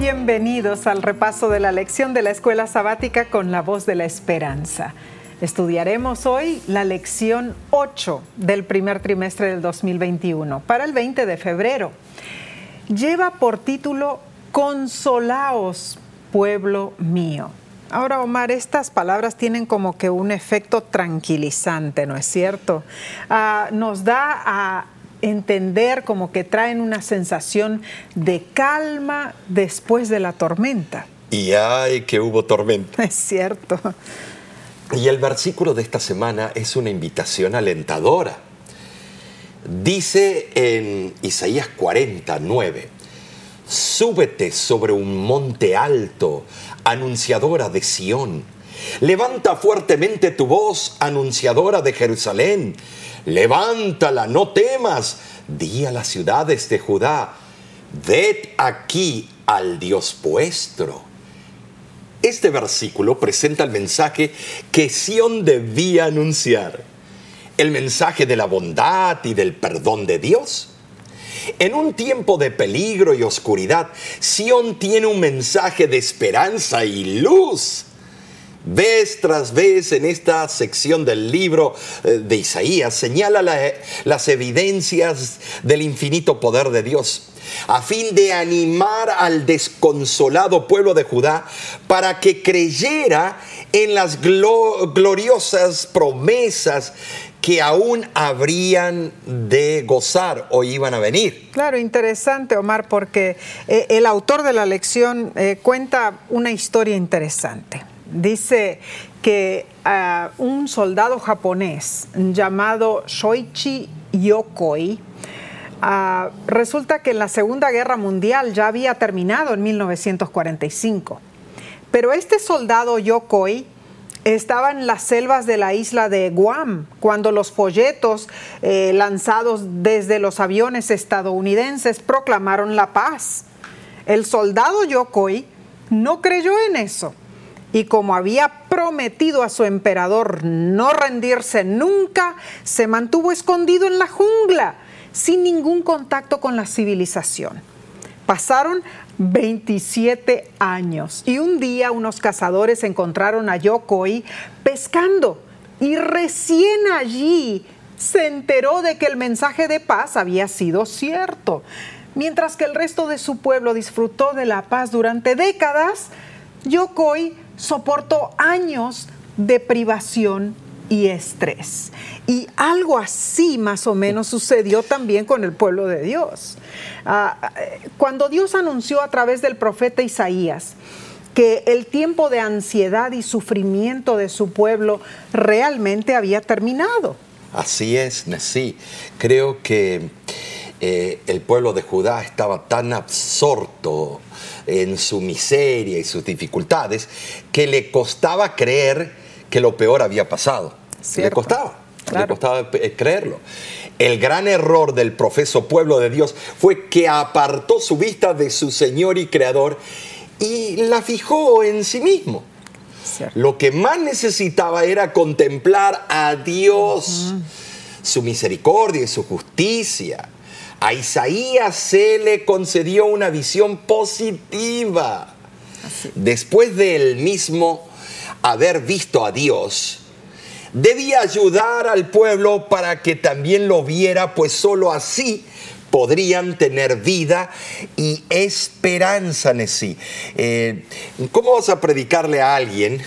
Bienvenidos al repaso de la lección de la escuela sabática con la voz de la esperanza. Estudiaremos hoy la lección 8 del primer trimestre del 2021 para el 20 de febrero. Lleva por título Consolaos, pueblo mío. Ahora, Omar, estas palabras tienen como que un efecto tranquilizante, ¿no es cierto? Ah, nos da a entender como que traen una sensación de calma después de la tormenta. Y ay, que hubo tormenta. Es cierto. Y el versículo de esta semana es una invitación alentadora. Dice en Isaías 49, súbete sobre un monte alto, anunciadora de Sión. Levanta fuertemente tu voz, anunciadora de Jerusalén levántala, no temas, di a las ciudades de Judá, ved aquí al Dios vuestro. Este versículo presenta el mensaje que Sión debía anunciar, el mensaje de la bondad y del perdón de Dios. En un tiempo de peligro y oscuridad, Sión tiene un mensaje de esperanza y luz. Vez tras vez en esta sección del libro eh, de Isaías señala las evidencias del infinito poder de Dios a fin de animar al desconsolado pueblo de Judá para que creyera en las gloriosas promesas que aún habrían de gozar o iban a venir. Claro, interesante, Omar, porque eh, el autor de la lección eh, cuenta una historia interesante dice que ah, un soldado japonés llamado Shoichi Yokoi ah, resulta que en la Segunda Guerra Mundial ya había terminado en 1945. Pero este soldado Yokoi estaba en las selvas de la isla de Guam cuando los folletos eh, lanzados desde los aviones estadounidenses proclamaron la paz. El soldado Yokoi no creyó en eso y como había prometido a su emperador no rendirse nunca, se mantuvo escondido en la jungla, sin ningún contacto con la civilización. Pasaron 27 años y un día unos cazadores encontraron a Yokoi pescando y recién allí se enteró de que el mensaje de paz había sido cierto. Mientras que el resto de su pueblo disfrutó de la paz durante décadas, Yokoi soportó años de privación y estrés. Y algo así más o menos sucedió también con el pueblo de Dios. Ah, cuando Dios anunció a través del profeta Isaías que el tiempo de ansiedad y sufrimiento de su pueblo realmente había terminado. Así es, sí. Creo que eh, el pueblo de Judá estaba tan absorto en su miseria y sus dificultades que le costaba creer que lo peor había pasado. Le costaba, le costaba eh, creerlo. El gran error del profeso pueblo de Dios fue que apartó su vista de su Señor y Creador y la fijó en sí mismo. Lo que más necesitaba era contemplar a Dios, su misericordia y su justicia a Isaías se le concedió una visión positiva. Después de él mismo haber visto a Dios, debía ayudar al pueblo para que también lo viera, pues sólo así podrían tener vida y esperanza en sí. Eh, ¿Cómo vas a predicarle a alguien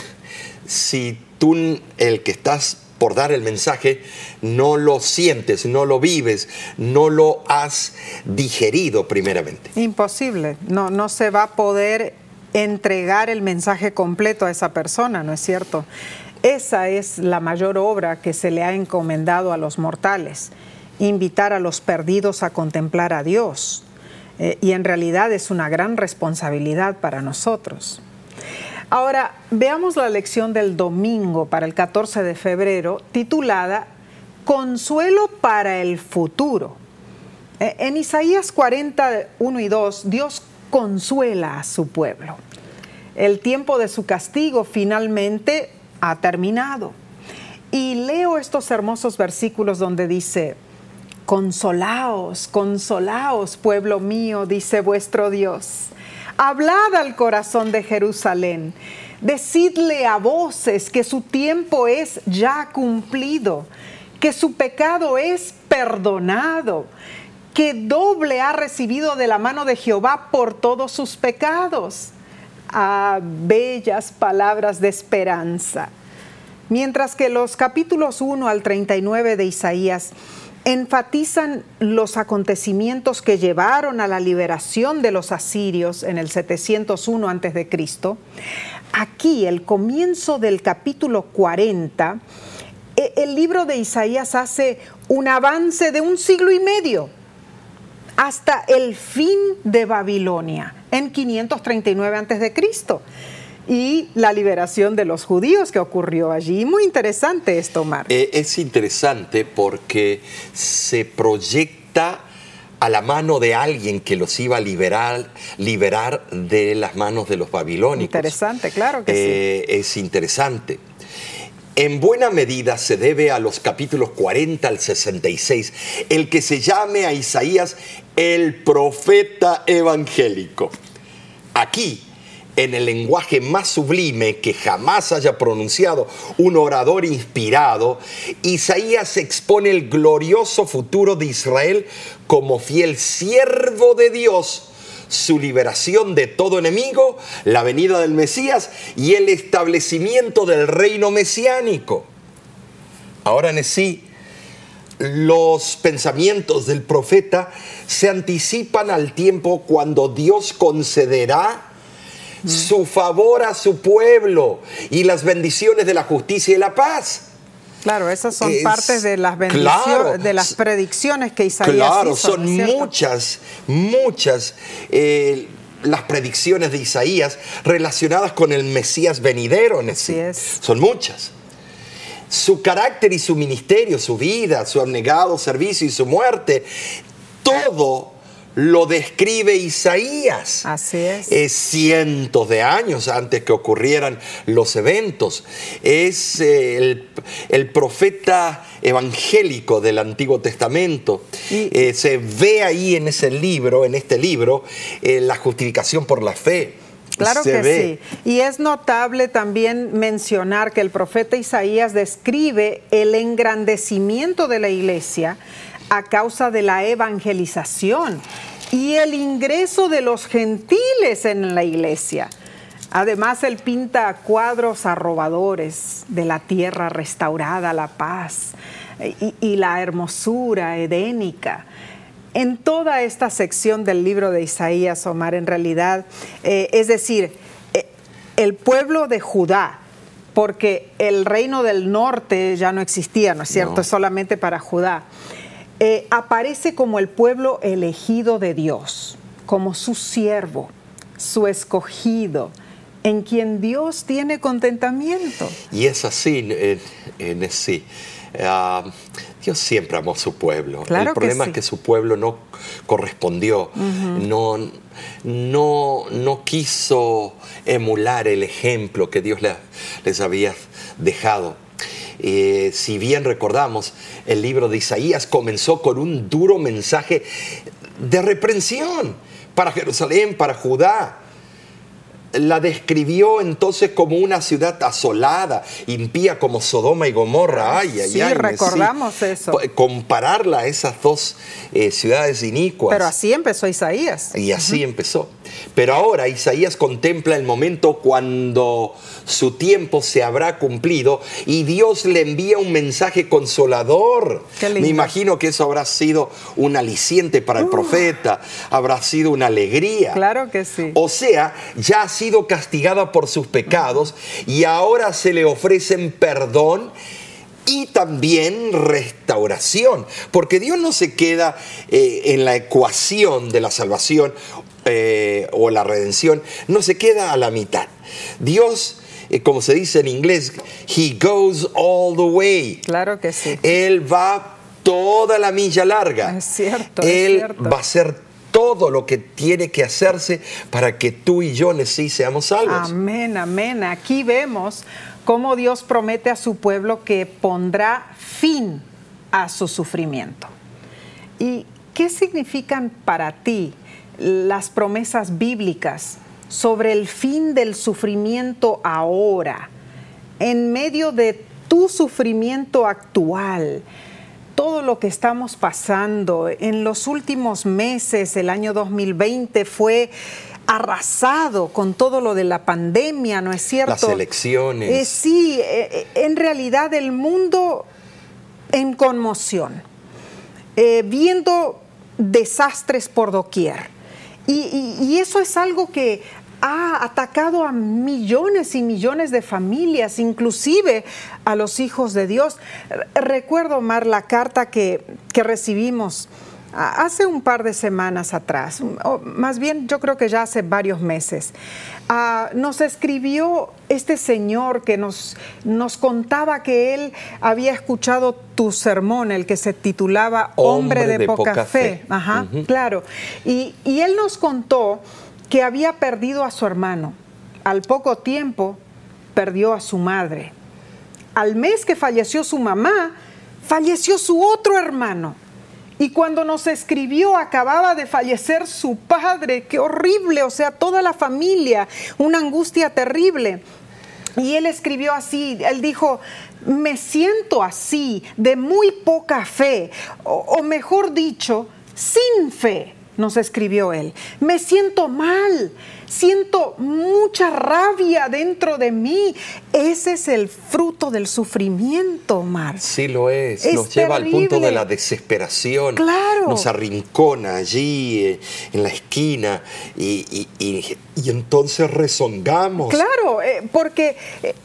si tú, el que estás por dar el mensaje, no lo sientes, no lo vives, no lo has digerido primeramente. Imposible, no, no se va a poder entregar el mensaje completo a esa persona, ¿no es cierto? Esa es la mayor obra que se le ha encomendado a los mortales, invitar a los perdidos a contemplar a Dios. Eh, y en realidad es una gran responsabilidad para nosotros. Ahora, veamos la lección del domingo para el 14 de febrero, titulada Consuelo para el futuro. Eh, en Isaías 41 y 2, Dios consuela a su pueblo. El tiempo de su castigo finalmente ha terminado. Y leo estos hermosos versículos donde dice, Consolaos, consolaos, pueblo mío, dice vuestro Dios Hablad al corazón de Jerusalén. Decidle a voces que su tiempo es ya cumplido, que su pecado es perdonado, que doble ha recibido de la mano de Jehová por todos sus pecados. Ah, bellas palabras de esperanza. Mientras que los capítulos 1 al 39 de Isaías enfatizan los acontecimientos que llevaron a la liberación de los asirios en el 701 a.C., aquí, el comienzo del capítulo 40, e, el libro de Isaías hace un avance de un siglo y medio hasta el fin de Babilonia en 539 a.C y la liberación de los judíos que ocurrió allí. Muy interesante esto, Mar. Eh, es interesante porque se proyecta a la mano de alguien que los iba a liberar, liberar de las manos de los babilónicos. Interesante, claro que sí. Eh, es interesante. En buena medida se debe a los capítulos 40 al 66, el que se llame a Isaías el profeta evangélico. Aquí, en el lenguaje más sublime que jamás haya pronunciado un orador inspirado, Isaías expone el glorioso futuro de Israel como fiel siervo de Dios, su liberación de todo enemigo, la venida del Mesías y el establecimiento del reino mesiánico. Ahora en sí, los pensamientos del profeta se anticipan al tiempo cuando Dios concederá su favor a su pueblo y las bendiciones de la justicia y la paz. Claro, esas son partes de las bendiciones, de las predicciones que Isaías Claro, son muchas, muchas eh, las predicciones de Isaías relacionadas con el Mesías venidero. En Así es. Son muchas. Su carácter y su ministerio, su vida, su abnegado servicio y su muerte, todo lo describe Isaías. Así es. cientos de años antes que ocurrieran los eventos. Es eh, el, profeta evangélico del Antiguo Testamento. Eh, se ve ahí en ese libro, en este libro, eh, la justificación por la fe. Claro que sí. Y es notable también mencionar que el profeta Isaías describe el engrandecimiento de la iglesia a causa de la evangelización y el ingreso de los gentiles en la iglesia. Además, él pinta cuadros arrobadores de la tierra restaurada, la paz y, la hermosura edénica. En toda esta sección del libro de Isaías, Omar, en realidad, eh, es decir, eh, el pueblo de Judá, porque el reino del norte ya no existía, ¿no es cierto? Es solamente para Judá. Eh, aparece como el pueblo elegido de Dios, como su siervo, su escogido, en quien Dios tiene contentamiento. Y es así, en, sí. Ah, Dios siempre amó a su pueblo. el problema es que su pueblo no correspondió, no, no, no quiso emular el ejemplo que Dios les había dejado. Eh, si bien recordamos, el libro de Isaías comenzó con un duro mensaje de reprensión para Jerusalén, para Judá la describió entonces como una ciudad asolada, impía como Sodoma y Gomorra. Ay, sí, recordamos eso. Compararla a esas dos eh, ciudades inicuas. Pero así empezó Isaías. Y así empezó. Pero ahora Isaías contempla el momento cuando su tiempo se habrá cumplido y Dios le envía un mensaje consolador. Me imagino que eso habrá sido un aliciente para el profeta, habrá sido una alegría. Claro que sí. O sea, ya ha sido castigada por sus pecados y ahora se le ofrecen perdón y también restauración, porque Dios no se queda eh, en la ecuación de la salvación eh, o la redención, no se queda a la mitad. Dios, eh, como se dice en inglés, He goes all the way. Claro que sí. Él va toda la milla larga. Es cierto. Él es cierto. va a hacer todo lo que tiene que hacerse para que tú y yo sí seamos salvos. Amén, amén. Aquí vemos cómo Dios promete a su pueblo que pondrá fin a su sufrimiento. ¿Y qué significan para ti las promesas bíblicas sobre el fin del sufrimiento ahora, en medio de tu sufrimiento actual, todo lo que estamos pasando en los últimos meses, el año 2020 fue arrasado con todo lo de la pandemia, ¿no es cierto? Las elecciones. Eh, sí, eh, en realidad el mundo en conmoción, eh, viendo desastres por doquier. Y, eso es algo que ha atacado a millones y millones de familias, inclusive a los hijos de Dios. Recuerdo, Omar, la carta que, que recibimos hace un par de semanas atrás, o más bien yo creo que ya hace varios meses, ah, nos escribió este señor que nos, nos contaba que él había escuchado tu sermón, el que se titulaba Hombre, de, poca, fe. Ajá, claro. Y, y él nos contó que había perdido a su hermano. Al poco tiempo perdió a su madre. Al mes que falleció su mamá, falleció su otro hermano. Y cuando nos escribió, acababa de fallecer su padre. Qué horrible, o sea, toda la familia, una angustia terrible. Y él escribió así, él dijo, me siento así, de muy poca fe, o, mejor dicho, sin fe nos escribió él. Me siento mal, siento mucha rabia dentro de mí. Ese es el fruto del sufrimiento, Omar. Sí lo es, nos lleva al punto de la desesperación. Claro. Nos arrincona allí eh, en la esquina y, entonces rezongamos. Claro, eh, porque... Eh,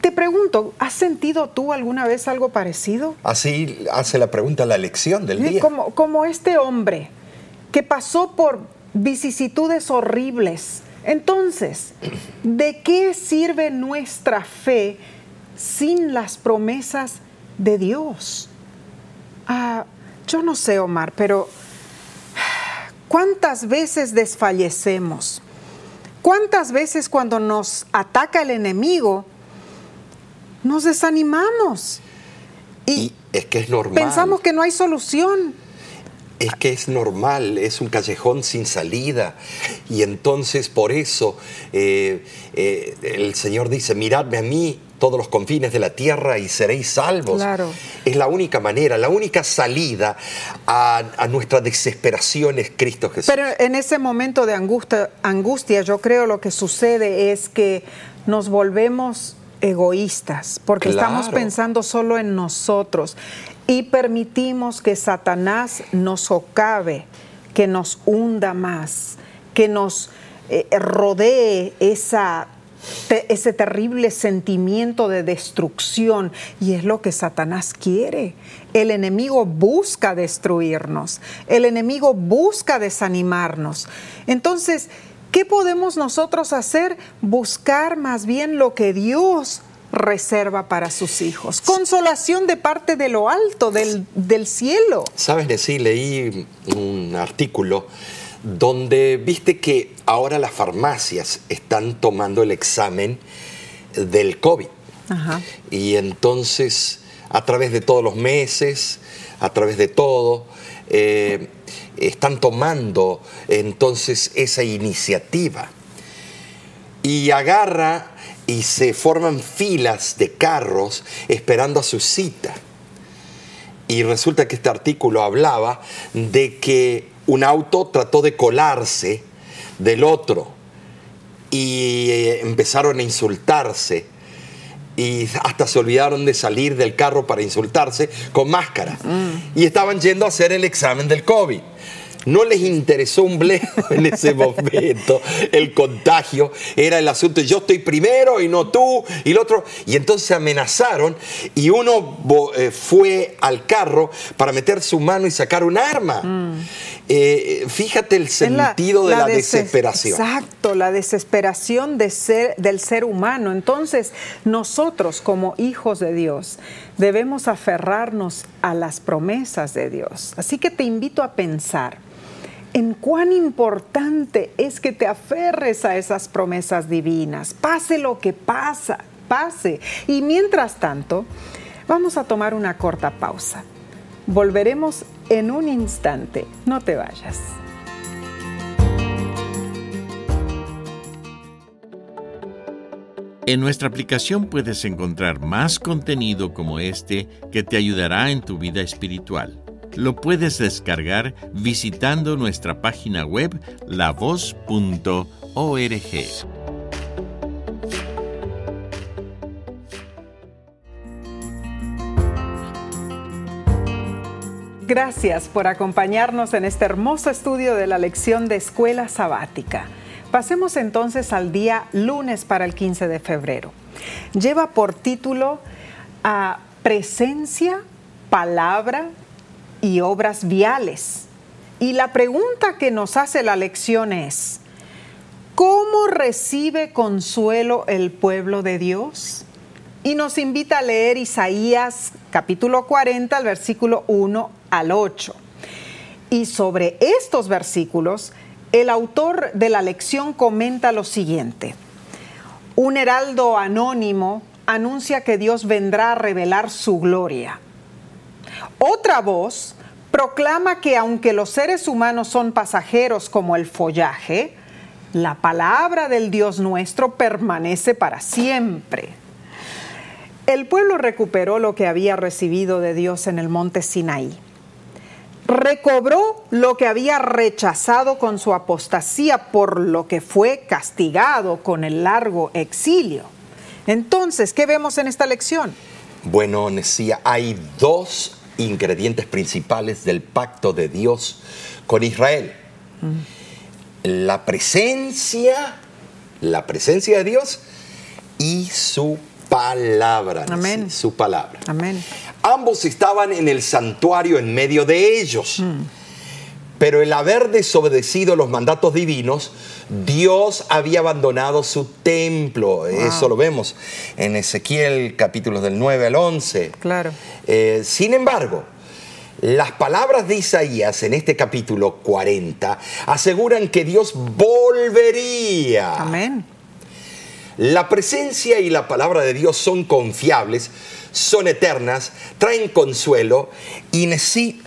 te pregunto, ¿has sentido tú alguna vez algo parecido? Así hace la pregunta la lección del día. Como, como este hombre que pasó por vicisitudes horribles. Entonces, ¿de qué sirve nuestra fe sin las promesas de Dios? Ah, yo no sé, Omar, pero ¿cuántas veces desfallecemos? ¿Cuántas veces cuando nos ataca el enemigo nos desanimamos? Y, es que es normal. Pensamos que no hay solución es que es normal, es un callejón sin salida. Y entonces por eso eh, eh, el Señor dice, miradme a mí todos los confines de la tierra y seréis salvos. Claro. Es la única manera, la única salida a, nuestra desesperación es Cristo Jesús. Pero en ese momento de angustia, angustia, yo creo lo que sucede es que nos volvemos egoístas, porque estamos pensando solo en nosotros y permitimos que Satanás nos socave, que nos hunda más, que nos eh, rodee esa, ese terrible sentimiento de destrucción. Y es lo que Satanás quiere. El enemigo busca destruirnos, el enemigo busca desanimarnos. Entonces, ¿qué podemos nosotros hacer? Buscar más bien lo que Dios reserva para sus hijos. Consolación de parte de lo alto, del, cielo. Sabes, decir, leí un artículo donde viste que ahora las farmacias están tomando el examen del COVID. Y entonces, a través de todos los meses, a través de todo, eh, están tomando entonces esa iniciativa. Y agarra y se forman filas de carros esperando a su cita. Y resulta que este artículo hablaba de que un auto trató de colarse del otro y eh, empezaron a insultarse y hasta se olvidaron de salir del carro para insultarse con máscara. Mm. Y estaban yendo a hacer el examen del COVID no les interesó un bledo en ese momento. El contagio era el asunto, yo estoy primero y no tú, y el otro. Y entonces amenazaron y uno eh, fue al carro para meter su mano y sacar un arma. Mm. Eh, fíjate el sentido de la, desesperación. Exacto, la desesperación de ser, del ser humano. Entonces, nosotros como hijos de Dios debemos aferrarnos a las promesas de Dios. Así que te invito a pensar en cuán importante es que te aferres a esas promesas divinas, pase lo que pasa, pase. Y mientras tanto, vamos a tomar una corta pausa. Volveremos en un instante, no te vayas. En nuestra aplicación puedes encontrar más contenido como este que te ayudará en tu vida espiritual. Lo puedes descargar visitando nuestra página web lavoz.org. Gracias por acompañarnos en este hermoso estudio de la lección de escuela sabática. Pasemos entonces al día lunes para el 15 de febrero. Lleva por título a presencia, palabra y obras viales. Y la pregunta que nos hace la lección es, ¿cómo recibe consuelo el pueblo de Dios? Y nos invita a leer Isaías capítulo 40, al versículo 1 al 8. Y sobre estos versículos, el autor de la lección comenta lo siguiente. Un heraldo anónimo anuncia que Dios vendrá a revelar su gloria. Otra voz proclama que aunque los seres humanos son pasajeros como el follaje, la palabra del Dios nuestro permanece para siempre. El pueblo recuperó lo que había recibido de Dios en el monte Sinaí recobró lo que había rechazado con su apostasía, por lo que fue castigado con el largo exilio. Entonces, ¿qué vemos en esta lección? Bueno, Nesía, hay dos ingredientes principales del pacto de Dios con Israel. La presencia, la presencia de Dios y su palabra. Amén. Su palabra. Amén. Ambos estaban en el santuario en medio de ellos. Mm. Pero el haber desobedecido los mandatos divinos, Dios había abandonado su templo. Eso lo vemos en Ezequiel capítulos del 9 al 11. Claro. Eh, sin embargo, las palabras de Isaías en este capítulo 40 aseguran que Dios volvería. Amén. La presencia y la palabra de Dios son confiables son eternas, traen consuelo y sí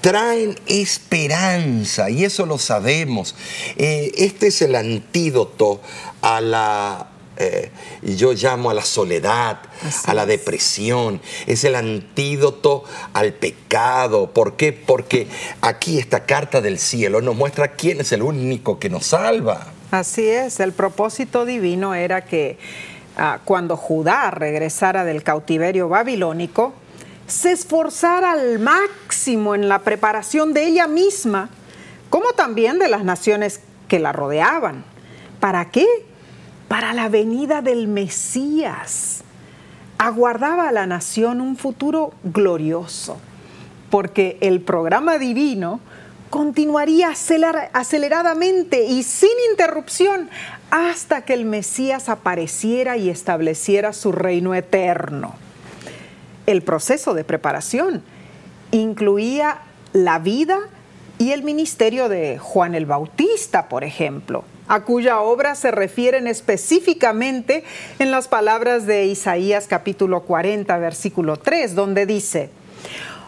traen esperanza, y eso lo sabemos. Eh, este es el antídoto a la eh, yo llamo a la soledad, a la depresión, es el antídoto al pecado. ¿Por qué? Porque aquí esta carta del cielo nos muestra quién es el único que nos salva. Así es, el propósito divino era que Ah, cuando Judá regresara del cautiverio babilónico, se esforzara al máximo en la preparación de ella misma, como también de las naciones que la rodeaban. ¿Para qué? Para la venida del Mesías. Aguardaba a la nación un futuro glorioso, porque el programa divino continuaría aceleradamente y sin interrupción hasta que el Mesías apareciera y estableciera su reino eterno. El proceso de preparación incluía la vida y el ministerio de Juan el Bautista, por ejemplo, a cuya obra se refieren específicamente en las palabras de Isaías capítulo 40, versículo 3, donde dice,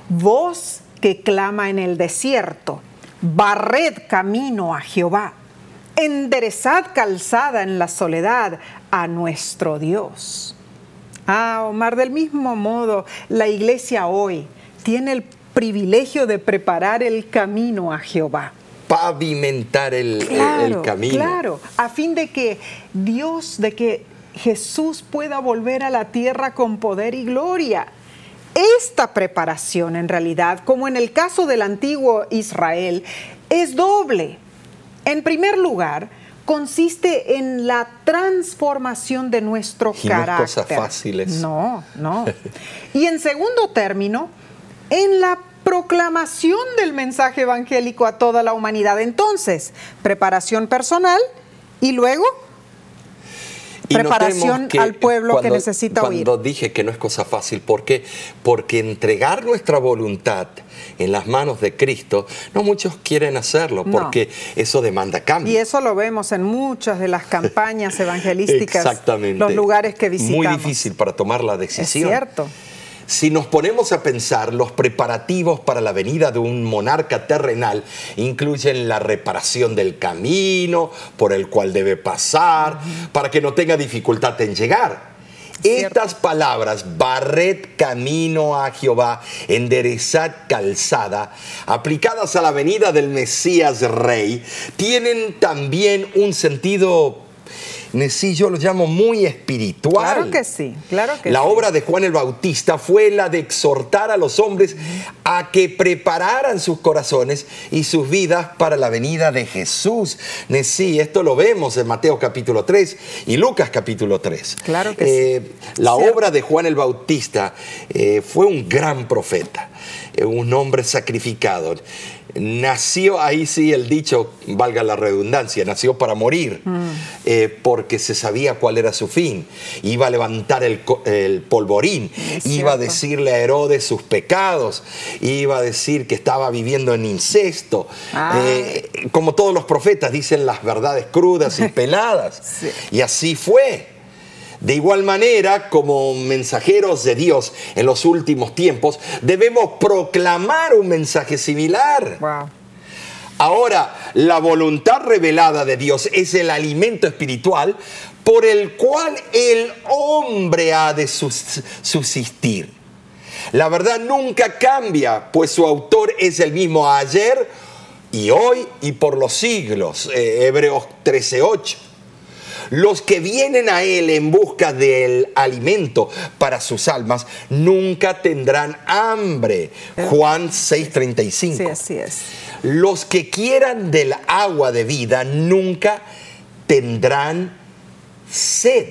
voz que clama en el desierto, barred camino a Jehová enderezad calzada en la soledad a nuestro Dios. Ah, Omar, del mismo modo, la iglesia hoy tiene el privilegio de preparar el camino a Jehová. Pavimentar el, camino. Claro, a fin de que Dios, de que Jesús pueda volver a la tierra con poder y gloria. Esta preparación, en realidad, como en el caso del antiguo Israel, es doble. En primer lugar, consiste en la transformación de nuestro y carácter. No cosas fáciles. No, no. Y en segundo término, en la proclamación del mensaje evangélico a toda la humanidad. Entonces, preparación personal y luego preparación al pueblo que necesita oír. Cuando dije que no es cosa fácil, ¿por qué? Porque entregar nuestra voluntad en las manos de Cristo, no muchos quieren hacerlo, porque eso demanda cambio. Y eso lo vemos en muchas de las campañas evangelísticas, Exactamente. los lugares que visitamos. Muy difícil para tomar la decisión. Es cierto. Si nos ponemos a pensar, los preparativos para la venida de un monarca terrenal incluyen la reparación del camino por el cual debe pasar, para que no tenga dificultad en llegar. Estas palabras, barred camino a Jehová, enderezad calzada, aplicadas a la venida del Mesías Rey, tienen también un sentido sí, yo lo llamo muy espiritual. Claro que sí, claro que La sí. obra de Juan el Bautista fue la de exhortar a los hombres a que prepararan sus corazones y sus vidas para la venida de Jesús. Sí, esto lo vemos en Mateo capítulo 3 y Lucas capítulo 3. Claro que sí. Eh, la obra de Juan el Bautista eh, fue un gran profeta, un hombre sacrificado. Nació, ahí sí el dicho, valga la redundancia, nació para morir, Mm. eh, porque se sabía cuál era su fin. Iba a levantar el, el polvorín, Es iba a decirle a Herodes sus pecados, iba a decir que estaba viviendo en incesto. Ah. Eh, como todos los profetas dicen las verdades crudas y peladas. Sí. Y así fue. De igual manera, como mensajeros de Dios en los últimos tiempos, debemos proclamar un mensaje similar. Wow. Ahora, la voluntad revelada de Dios es el alimento espiritual por el cual el hombre ha de subsistir. La verdad nunca cambia, pues su autor es el mismo ayer y hoy y por los siglos. Eh, Hebreos 13:8. Los que vienen a Él en busca del alimento para sus almas nunca tendrán hambre. Juan 6:35. Sí, así es. Los que quieran del agua de vida nunca tendrán sed.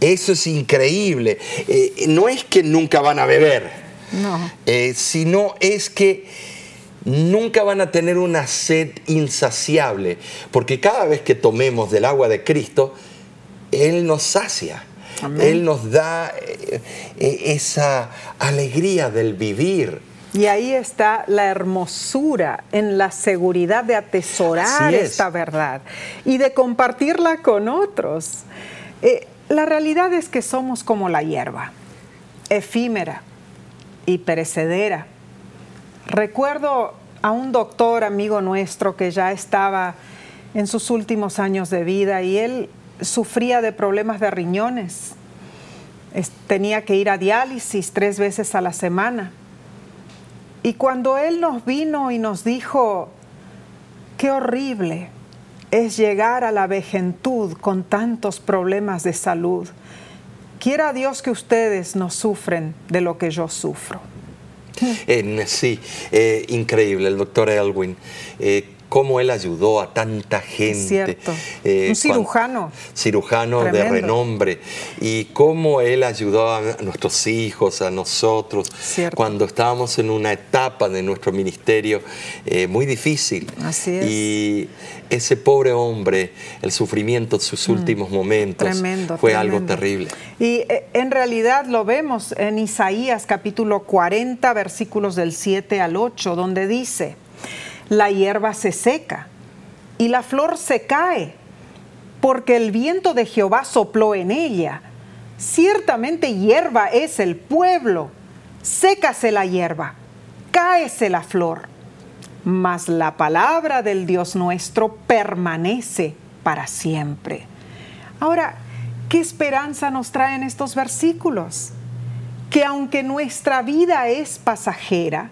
Eso es increíble. Eh, no es que nunca van a beber, No. eh, sino es que nunca van a tener una sed insaciable, porque cada vez que tomemos del agua de Cristo, Él nos sacia. Amén. Él nos da eh, eh, esa alegría del vivir. Y ahí está la hermosura en la seguridad de atesorar es. esta verdad y de compartirla con otros. Eh, la realidad es que somos como la hierba, efímera y perecedera. Recuerdo a un doctor amigo nuestro que ya estaba en sus últimos años de vida y él sufría de problemas de riñones. Es- tenía que ir a diálisis tres veces a la semana. Y cuando Él nos vino y nos dijo, qué horrible es llegar a la vejentud con tantos problemas de salud, quiera Dios que ustedes no sufren de lo que yo sufro. En- sí, eh, increíble el doctor Elwin. Cómo él ayudó a tanta gente. eh, Un cirujano. Cirujano de renombre. Y cómo él ayudó a nuestros hijos, a nosotros, Cierto. cuando estábamos en una etapa de nuestro ministerio eh, muy difícil. Así es. Y ese pobre hombre, el sufrimiento de sus últimos momentos, Mm. Tremendo. fue algo terrible. Y eh, en realidad lo vemos en Isaías capítulo 40, versículos del 7 al 8, donde dice, la hierba se seca y la flor se cae, porque el viento de Jehová sopló en ella. Ciertamente hierba es el pueblo, sécase la hierba, cáese la flor mas la palabra del Dios nuestro permanece para siempre. Ahora, ¿qué esperanza nos traen estos versículos? Que aunque nuestra vida es pasajera,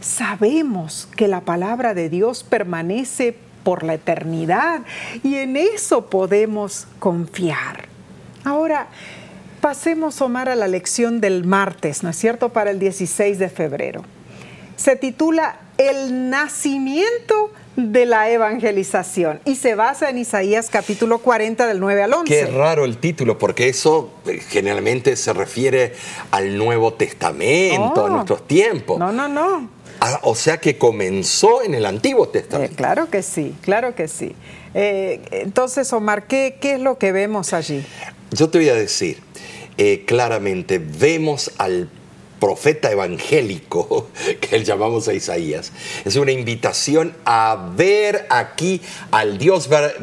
sabemos que la palabra de Dios permanece por la eternidad y en eso podemos confiar. Ahora, pasemos, Omar, a la lección del martes, ¿no es cierto?, para el 16 de febrero se titula El nacimiento de la evangelización y se basa en Isaías capítulo 40 del 9 al 11. Qué raro el título, porque eso eh, generalmente se refiere al Nuevo Testamento, a nuestros tiempos. No, no, no. Ah, o sea que comenzó en el Antiguo Eh, Testamento. claro que sí, claro que sí. Eh, entonces, Omar, ¿qué, ¿qué es lo que vemos allí? Yo te voy a decir, eh, claramente vemos al profeta evangélico, que llamamos a Isaías. Es una invitación a ver aquí al Dios ver-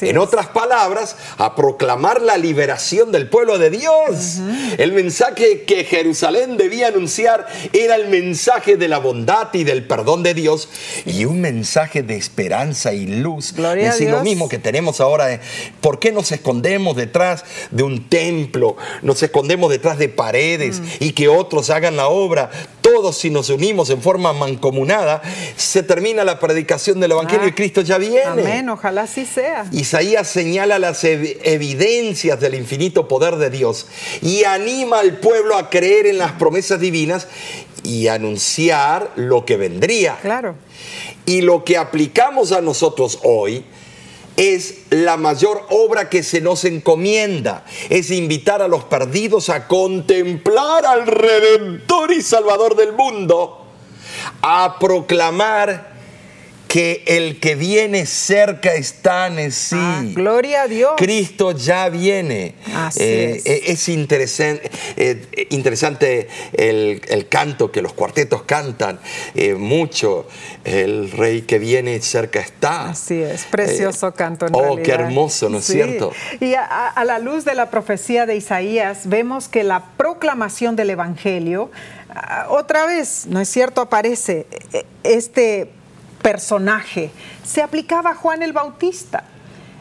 en otras palabras, a proclamar la liberación del pueblo de Dios. El mensaje que Jerusalén debía anunciar era el mensaje de la bondad y del perdón de Dios y un mensaje de esperanza y luz. Gloria es lo mismo que tenemos ahora. ¿Por qué nos escondemos detrás de un templo? Nos escondemos detrás de paredes mm. y que otros hagan la obra. Todos si nos unimos en forma mancomunada, se termina la predicación del Evangelio y ah, Cristo ya viene. Amén, ojalá así sea. Isaías señala las evidencias del infinito poder de Dios y anima al pueblo a creer en las promesas divinas y anunciar lo que vendría. Claro. Y lo que aplicamos a nosotros hoy es la mayor obra que se nos encomienda, es invitar a los perdidos a contemplar al Redentor y Salvador del mundo, a proclamar que el que viene cerca está en sí. Ah, gloria a Dios. Cristo ya viene. Eh, es. es interesante, eh, interesante el, canto que los cuartetos cantan eh, mucho. El rey que viene cerca está. Así es, precioso canto. En oh, qué hermoso, ¿no es cierto? Y a la luz de la profecía de Isaías, vemos que la proclamación del Evangelio, ah, otra vez, ¿no es cierto? Aparece este personaje se aplicaba a Juan el Bautista,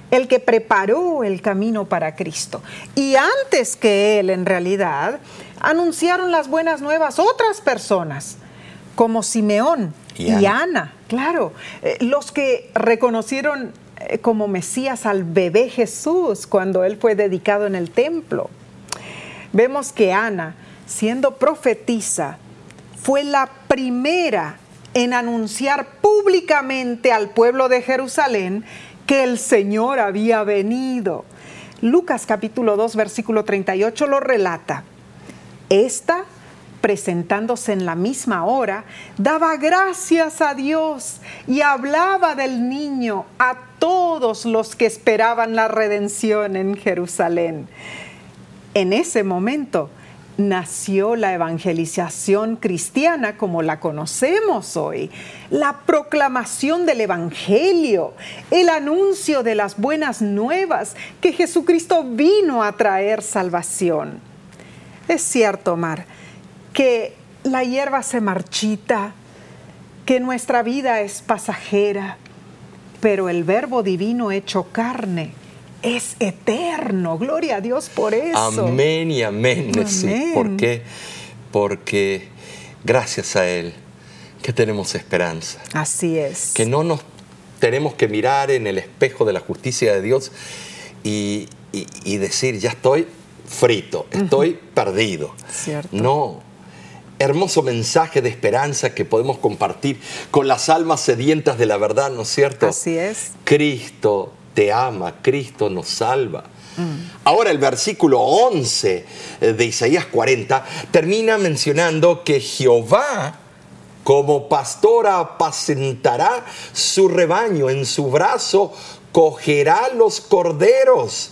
el que preparó el camino para Cristo. Y antes que él, en realidad, anunciaron las buenas nuevas otras personas, como Simeón y, Ana. claro, eh, los que reconocieron eh, como Mesías al bebé Jesús cuando él fue dedicado en el templo. Vemos que Ana, siendo profetisa, fue la primera en anunciar públicamente al pueblo de Jerusalén que el Señor había venido. Lucas capítulo 2 versículo 38 lo relata. Esta, presentándose en la misma hora, daba gracias a Dios y hablaba del niño a todos los que esperaban la redención en Jerusalén. En ese momento, nació la evangelización cristiana como la conocemos hoy, la proclamación del Evangelio, el anuncio de las buenas nuevas que Jesucristo vino a traer salvación. Es cierto, Mar, que la hierba se marchita, que nuestra vida es pasajera, pero el verbo divino hecho carne es eterno. Gloria a Dios por eso. Amén y amén. ¿Por qué? Porque gracias a Él que tenemos esperanza. Así es. Que no nos tenemos que mirar en el espejo de la justicia de Dios y, decir, ya estoy frito, estoy perdido. Cierto. No. Hermoso mensaje de esperanza que podemos compartir con las almas sedientas de la verdad, ¿no es cierto? Así es. Cristo te ama, Cristo nos salva. Ahora el versículo 11 eh, de Isaías 40 termina mencionando que Jehová como pastor apacentará su rebaño, en su brazo cogerá los corderos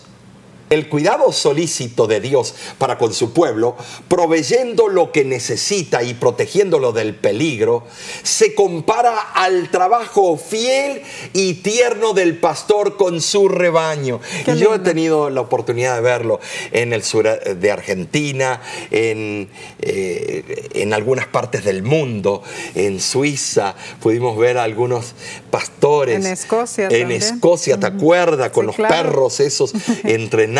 el cuidado solícito de Dios para con su pueblo, proveyendo lo que necesita y protegiéndolo del peligro, se compara al trabajo fiel y tierno del pastor con su rebaño. y yo he tenido la oportunidad de verlo en el sur de Argentina, en, eh, en algunas partes del mundo, en Suiza, pudimos ver a algunos pastores. En Escocia. En Escocia, ¿te acuerdas? Con los perros esos entrenados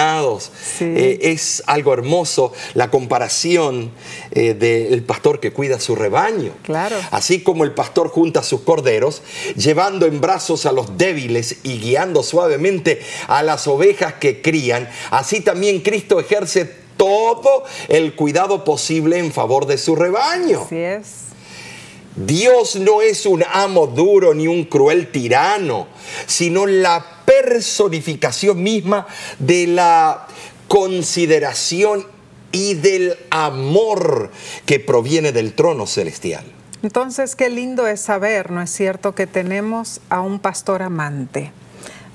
eh, es algo hermoso la comparación eh, del pastor que cuida su rebaño. Claro. Así como el pastor junta a sus corderos, llevando en brazos a los débiles y guiando suavemente a las ovejas que crían, así también Cristo ejerce todo el cuidado posible en favor de su rebaño. Así es. Dios no es un amo duro ni un cruel tirano, sino la personificación misma de la consideración y del amor que proviene del trono celestial. Entonces, qué lindo es saber, ¿no es cierto?, que tenemos a un pastor amante.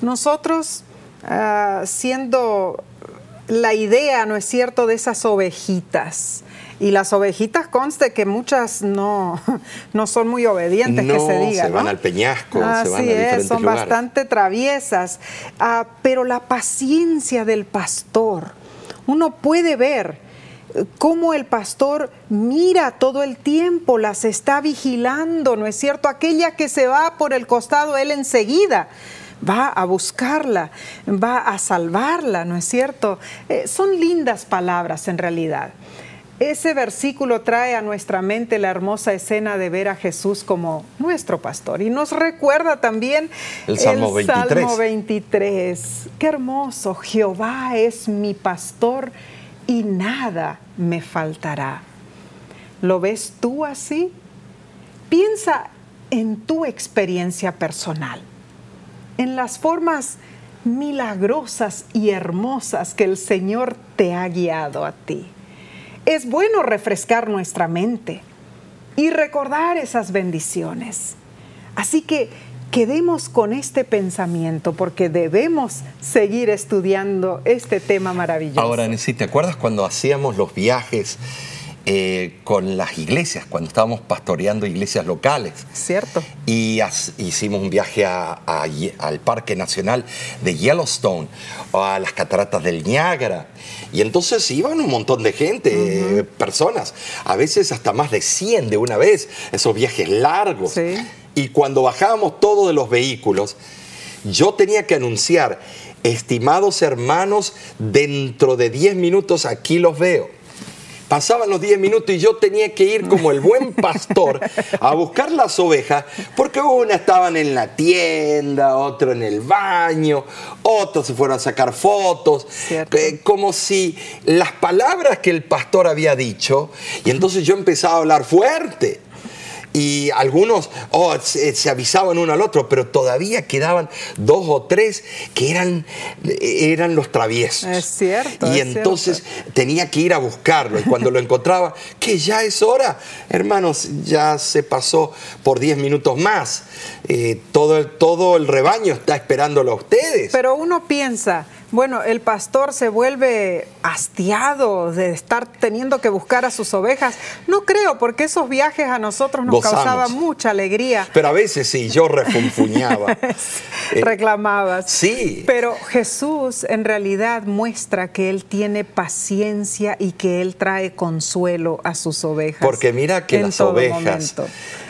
Nosotros, ah, siendo la idea, ¿no es cierto?, de esas ovejitas, Y las ovejitas conste que muchas no, no son muy obedientes, que se diga. Se van al peñasco, se van a diferentes son bastante traviesas. Ah, pero la paciencia del pastor, uno puede ver eh, cómo el pastor mira todo el tiempo, las está vigilando, ¿no es cierto? Aquella que se va por el costado, él enseguida va a buscarla, va a salvarla, ¿no es cierto? Eh, son lindas palabras en realidad. Ese versículo trae a nuestra mente la hermosa escena de ver a Jesús como nuestro pastor y nos recuerda también el Salmo, 23. Salmo 23. Qué hermoso, Jehová es mi pastor y nada me faltará. ¿Lo ves tú así? Piensa en tu experiencia personal en las formas milagrosas y hermosas que el Señor te ha guiado a ti. Es bueno refrescar nuestra mente y recordar esas bendiciones. Así que quedemos con este pensamiento porque debemos seguir estudiando este tema maravilloso. Ahora, Nancy, ¿te acuerdas cuando hacíamos los viajes? Eh, con las iglesias, cuando estábamos pastoreando iglesias locales. Cierto. Y hicimos un viaje al Parque Nacional de Yellowstone, a las cataratas del Niágara. Y entonces iban un montón de gente, personas, a veces hasta más de 100 de una vez, esos viajes largos. Sí. Y cuando bajábamos todos de los vehículos, yo tenía que anunciar, estimados hermanos, dentro de 10 minutos aquí los veo. Pasaban los 10 minutos y yo tenía que ir como el buen pastor a buscar las ovejas, porque una estaban en la tienda, otro en el baño, otros se fueron a sacar fotos, eh, como si las palabras que el pastor había dicho, y entonces yo empezaba a hablar fuerte y algunos oh, se, avisaban uno al otro, pero todavía quedaban dos o tres que eran, eran los traviesos. Es cierto. Y entonces tenía que ir a buscarlo. Y cuando lo encontraba, que ya es hora, hermanos, ya se pasó por diez minutos más. Eh, todo, todo el rebaño está esperándolo a ustedes. Pero uno piensa, bueno, el pastor se vuelve hastiado de estar teniendo que buscar a sus ovejas. No creo, porque esos viajes a nosotros nos causaban mucha alegría. Pero a veces sí, yo refunfuñaba. Eh, Reclamabas. Sí. Pero Jesús en realidad muestra que Él tiene paciencia y que Él trae consuelo a sus ovejas. Porque mira que las ovejas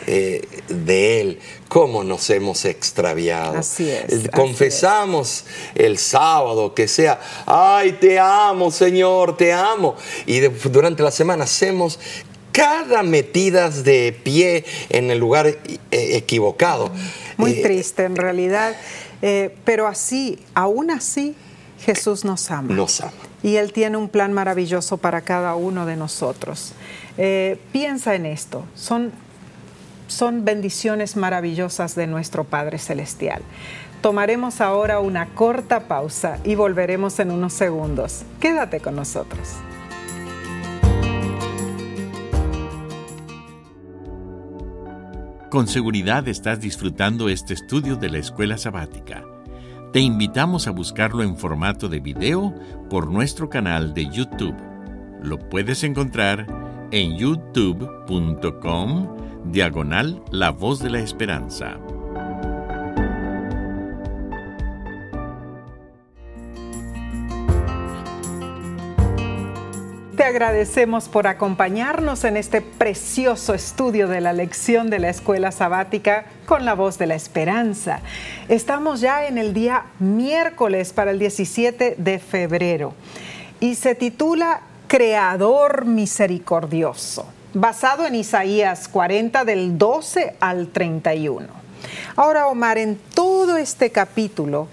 eh, de Él, cómo nos hemos extraviado. Así es. Confesamos el sábado que sea, ay, te amo, Señor, te amo. Y durante la semana hacemos cada metidas de pie en el lugar eh, equivocado. Muy eh, triste en realidad, pero así, aún así, Jesús nos ama. Nos ama. Y Él tiene un plan maravilloso para cada uno de nosotros. piensa en esto, son son bendiciones maravillosas de nuestro Padre Celestial. Tomaremos ahora una corta pausa y volveremos en unos segundos. Quédate con nosotros. Con seguridad estás disfrutando este estudio de la escuela sabática. Te invitamos a buscarlo en formato de video por nuestro canal de YouTube. Lo puedes encontrar en youtube.com diagonal La Voz de la Esperanza. Te agradecemos por acompañarnos en este precioso estudio de la lección de la escuela sabática con la voz de la esperanza. Estamos ya en el día miércoles para el 17 de febrero y se titula Creador Misericordioso basado en Isaías 40 del 12 al 31. Ahora, Omar, en todo este capítulo,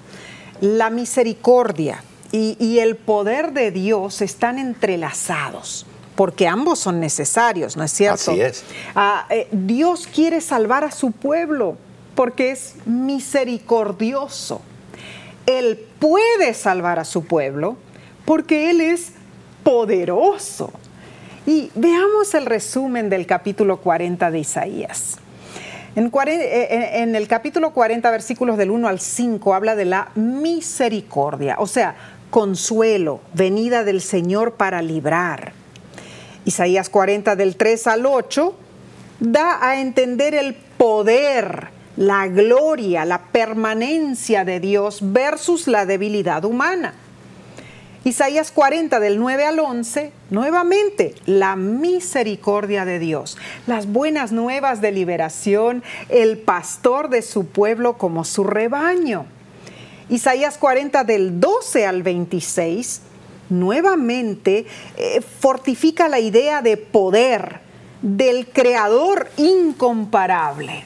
la misericordia y, el poder de Dios están entrelazados porque ambos son necesarios, ¿no es cierto? Así es. Ah, eh, Dios quiere salvar a su pueblo porque es misericordioso. Él puede salvar a su pueblo porque Él es poderoso. Y veamos el resumen del capítulo 40 de Isaías. Eh, en, el capítulo 40, versículos del 1 al 5, habla de la misericordia, o sea, consuelo, venida del Señor para librar. Isaías 40 del 3 al 8 da a entender el poder, la gloria, la permanencia de Dios versus la debilidad humana. Isaías 40 del 9 al 11, nuevamente la misericordia de Dios, las buenas nuevas de liberación, el pastor de su pueblo como su rebaño. Isaías 40 del 12 al 26, nuevamente eh, fortifica la idea de poder del creador incomparable.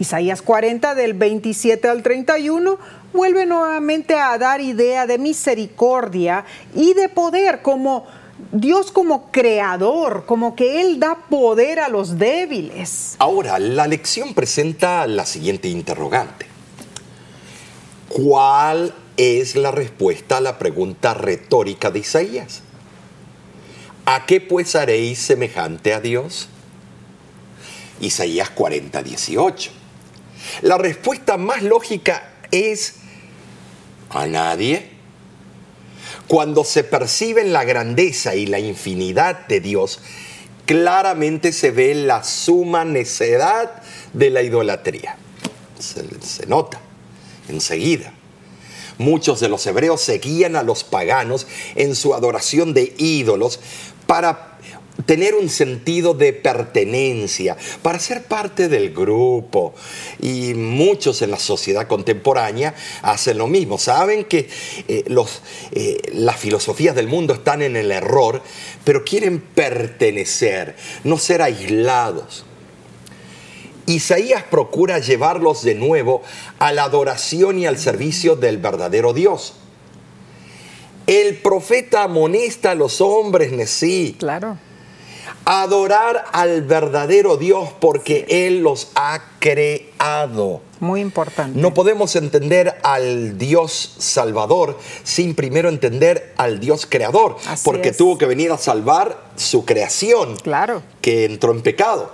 Isaías 40 del 27 al 31 vuelve nuevamente a dar idea de misericordia y de poder como Dios como creador, como que Él da poder a los débiles. Ahora, la lección presenta la siguiente interrogante. ¿Cuál es la respuesta a la pregunta retórica de Isaías? ¿A qué pues haréis semejante a Dios? Isaías 40, 18. La respuesta más lógica es a nadie. Cuando se perciben la grandeza y la infinidad de Dios, claramente se ve la suma necedad de la idolatría. Se, se, nota enseguida. Muchos de los hebreos seguían a los paganos en su adoración de ídolos para tener un sentido de pertenencia, para ser parte del grupo. Y muchos en la sociedad contemporánea hacen lo mismo. Saben que eh, los, eh, las filosofías del mundo están en el error, pero quieren pertenecer, no ser aislados. Isaías procura llevarlos de nuevo a la adoración y al servicio del verdadero Dios. El profeta amonesta a los hombres, sí. Claro adorar al verdadero Dios porque Él los ha creado. Muy importante. No podemos entender al Dios salvador sin primero entender al Dios creador, Así porque es. tuvo que venir a salvar su creación, Claro. que entró en pecado.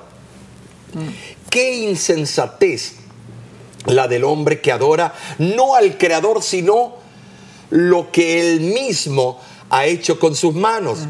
Qué insensatez la del hombre que adora no al creador, sino lo que él mismo ha hecho con sus manos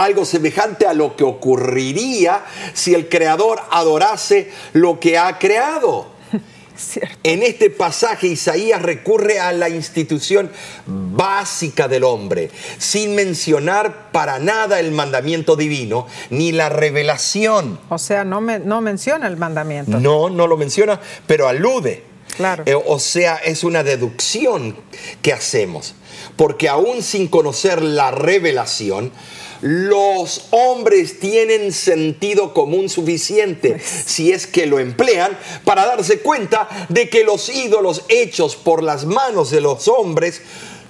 algo semejante a lo que ocurriría si el creador adorase lo que ha creado. Cierto. En este pasaje Isaías recurre a la institución básica del hombre, sin mencionar para nada el mandamiento divino ni la revelación. O sea, no, me, no menciona el mandamiento. No, no lo menciona, pero alude. Claro. Eh, o sea, es una deducción que hacemos, porque aún sin conocer la revelación, los hombres tienen sentido común suficiente, si es que lo emplean, para darse cuenta de que los ídolos hechos por las manos de los hombres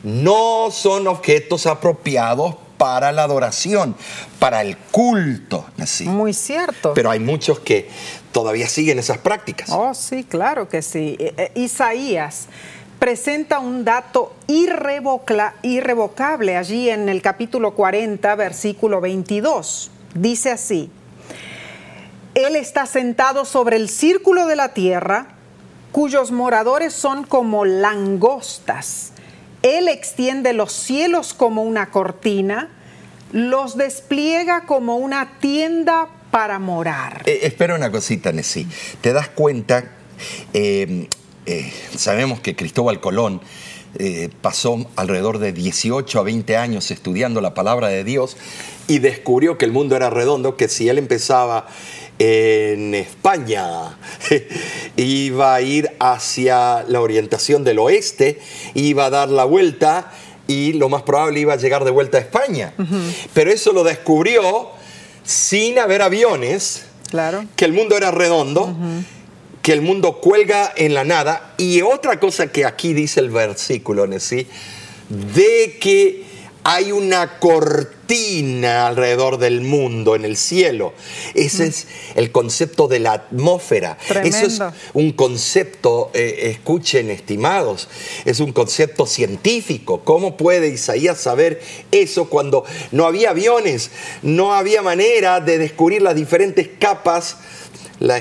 no son objetos apropiados para la adoración, para el culto. así. Muy cierto. Pero hay muchos que todavía siguen esas prácticas. Oh, sí, claro que sí. Eh, eh, Isaías presenta un dato irrevocable allí en el capítulo 40, versículo 22. Dice así, Él está sentado sobre el círculo de la tierra, cuyos moradores son como langostas. Él extiende los cielos como una cortina, los despliega como una tienda para morar. Eh, espera una cosita, Nessie. ¿Te das cuenta? Eh, eh, sabemos que Cristóbal Colón eh, pasó alrededor de 18 a 20 años estudiando la palabra de Dios y descubrió que el mundo era redondo, que si él empezaba en España, iba a ir hacia la orientación del oeste, iba a dar la vuelta y lo más probable iba a llegar de vuelta a España. Pero eso lo descubrió sin haber aviones, Claro. que el mundo era redondo, que el mundo cuelga en la nada. Y otra cosa que aquí dice el versículo, ¿sí? de que hay una cortina alrededor del mundo, en el cielo. Ese es el concepto de la atmósfera. Eso es un concepto, eh, escuchen estimados, es un concepto científico. ¿Cómo puede Isaías saber eso cuando no había aviones, no había manera de descubrir las diferentes capas, la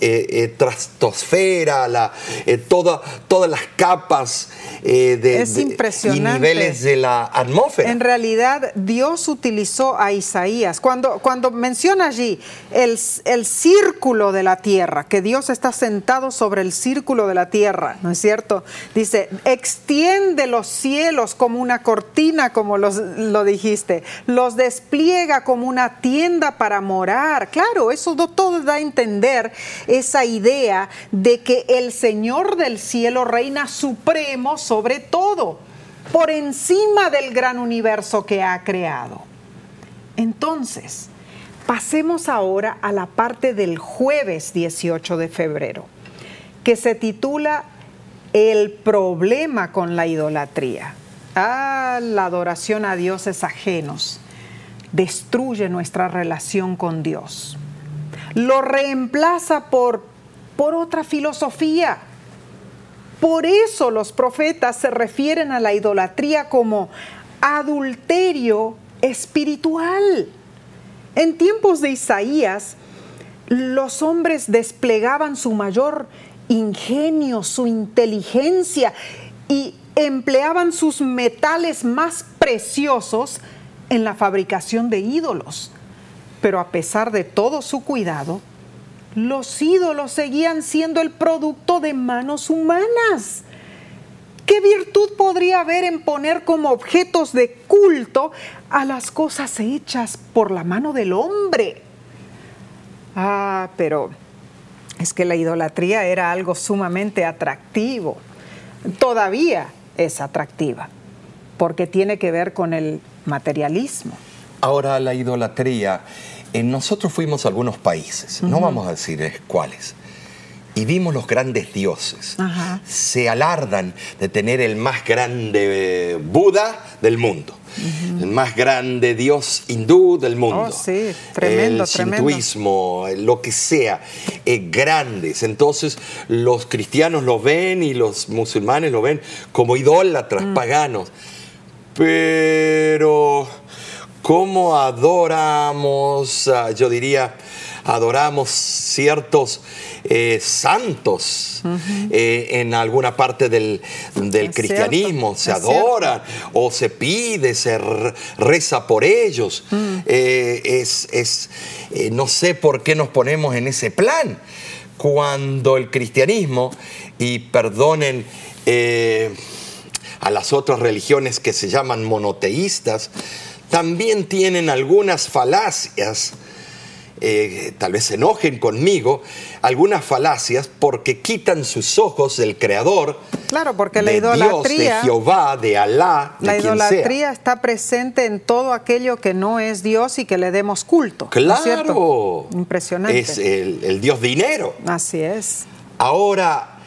eh, eh, trastosfera, la, eh, toda, todas las capas de, es impresionante. y niveles de la atmósfera. En realidad, Dios utilizó a Isaías. Cuando, cuando menciona allí el, el círculo de la tierra, que Dios está sentado sobre el círculo de la tierra, ¿no es cierto? Dice, extiende los cielos como una cortina, como los, lo dijiste, los despliega como una tienda para morar. Claro, eso todo da a entender esa idea de que el Señor del cielo reina supremo sobre todo, por encima del gran universo que ha creado. Entonces, pasemos ahora a la parte del jueves 18 de febrero, que se titula El problema con la idolatría. Ah, la adoración a dioses ajenos destruye nuestra relación con Dios. Lo reemplaza por, por otra filosofía por eso los profetas se refieren a la idolatría como adulterio espiritual. En tiempos de Isaías, los hombres desplegaban su mayor ingenio, su inteligencia y empleaban sus metales más preciosos en la fabricación de ídolos. Pero a pesar de todo su cuidado, los ídolos seguían siendo el producto de manos humanas. ¿Qué virtud podría haber en poner como objetos de culto a las cosas hechas por la mano del hombre? Ah, pero es que la idolatría era algo sumamente atractivo. Todavía es atractiva, porque tiene que ver con el materialismo. Ahora la idolatría nosotros fuimos a algunos países, no vamos a decir cuáles, y vimos los grandes dioses. Se alardan de tener el más grande eh, Buda del mundo. El más grande dios hindú del mundo. Oh, sí, tremendo, el sintuismo, lo que sea, eh, grandes. Entonces los cristianos lo ven y los musulmanes lo ven como idólatras, mm. paganos. Pero cómo adoramos, ah, yo diría, adoramos ciertos eh, santos eh, en alguna parte del, cristianismo, se adoran o se pide, se reza por ellos. Mm. Eh, es, no sé por qué nos ponemos en ese plan. Cuando el cristianismo, y perdonen a las otras religiones que se llaman monoteístas, también tienen algunas falacias, eh, tal vez se enojen conmigo, algunas falacias porque quitan sus ojos del Creador. Claro, porque la idolatría. de Jehová, de Alá. De la idolatría está presente en todo aquello que no es Dios y que le demos culto. Claro. Impresionante. Es el, el Dios dinero. Así es. Ahora,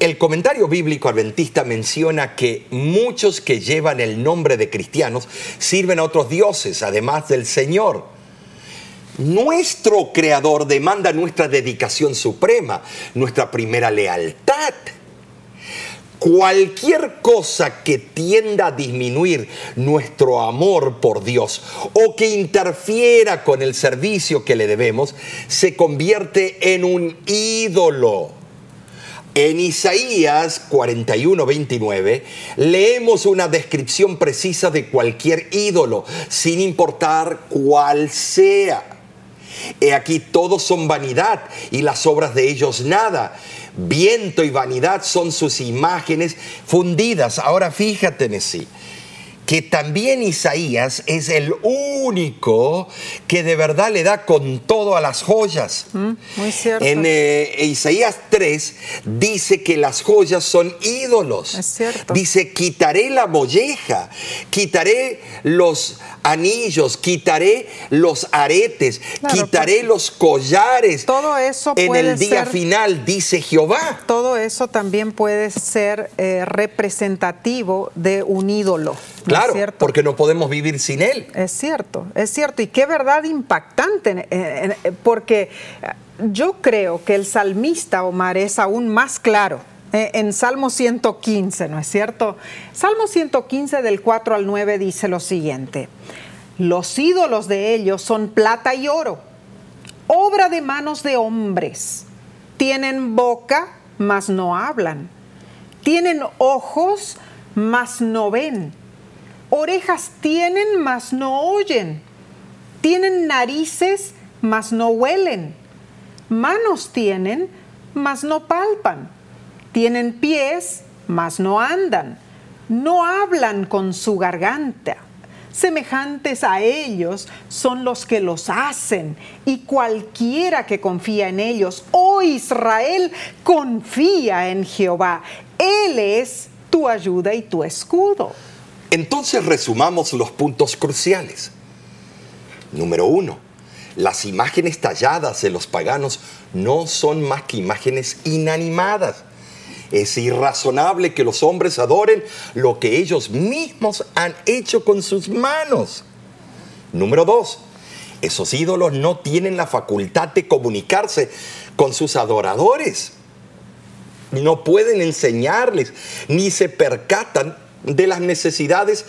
el comentario bíblico adventista menciona que muchos que llevan el nombre de cristianos sirven a otros dioses, además del Señor. Nuestro Creador demanda nuestra dedicación suprema, nuestra primera lealtad. Cualquier cosa que tienda a disminuir nuestro amor por Dios o que interfiera con el servicio que le debemos, se convierte en un ídolo. En Isaías 41, 29 leemos una descripción precisa de cualquier ídolo, sin importar cuál sea. He aquí todos son vanidad y las obras de ellos nada. Viento y vanidad son sus imágenes fundidas. Ahora fíjate en sí que también Isaías es el único que de verdad le da con todo a las joyas. Mm, muy cierto. En eh, Isaías 3 dice que las joyas son ídolos. Es cierto. Dice, quitaré la molleja, quitaré los anillos, quitaré los aretes, quitaré los collares. Todo eso en el día final, dice Jehová. Todo eso también puede ser eh, representativo de un ídolo. Claro, porque no podemos vivir sin él. Es cierto, es cierto. Y qué verdad impactante, porque yo creo que el salmista Omar es aún más claro. Eh, en Salmo 115, ¿no es cierto? Salmo 115 del 4 al 9 dice lo siguiente, los ídolos de ellos son plata y oro, obra de manos de hombres. Tienen boca, mas no hablan. Tienen ojos, mas no ven. Orejas tienen, mas no oyen. Tienen narices, mas no huelen. Manos tienen, mas no palpan. Tienen pies, mas no andan. No hablan con su garganta. Semejantes a ellos son los que los hacen y cualquiera que confía en ellos. Oh Israel, confía en Jehová. Él es tu ayuda y tu escudo. Entonces resumamos los puntos cruciales. Número uno, las imágenes talladas de los paganos no son más que imágenes inanimadas. Es irrazonable que los hombres adoren lo que ellos mismos han hecho con sus manos. Número dos, esos ídolos no tienen la facultad de comunicarse con sus adoradores. No pueden enseñarles ni se percatan de las necesidades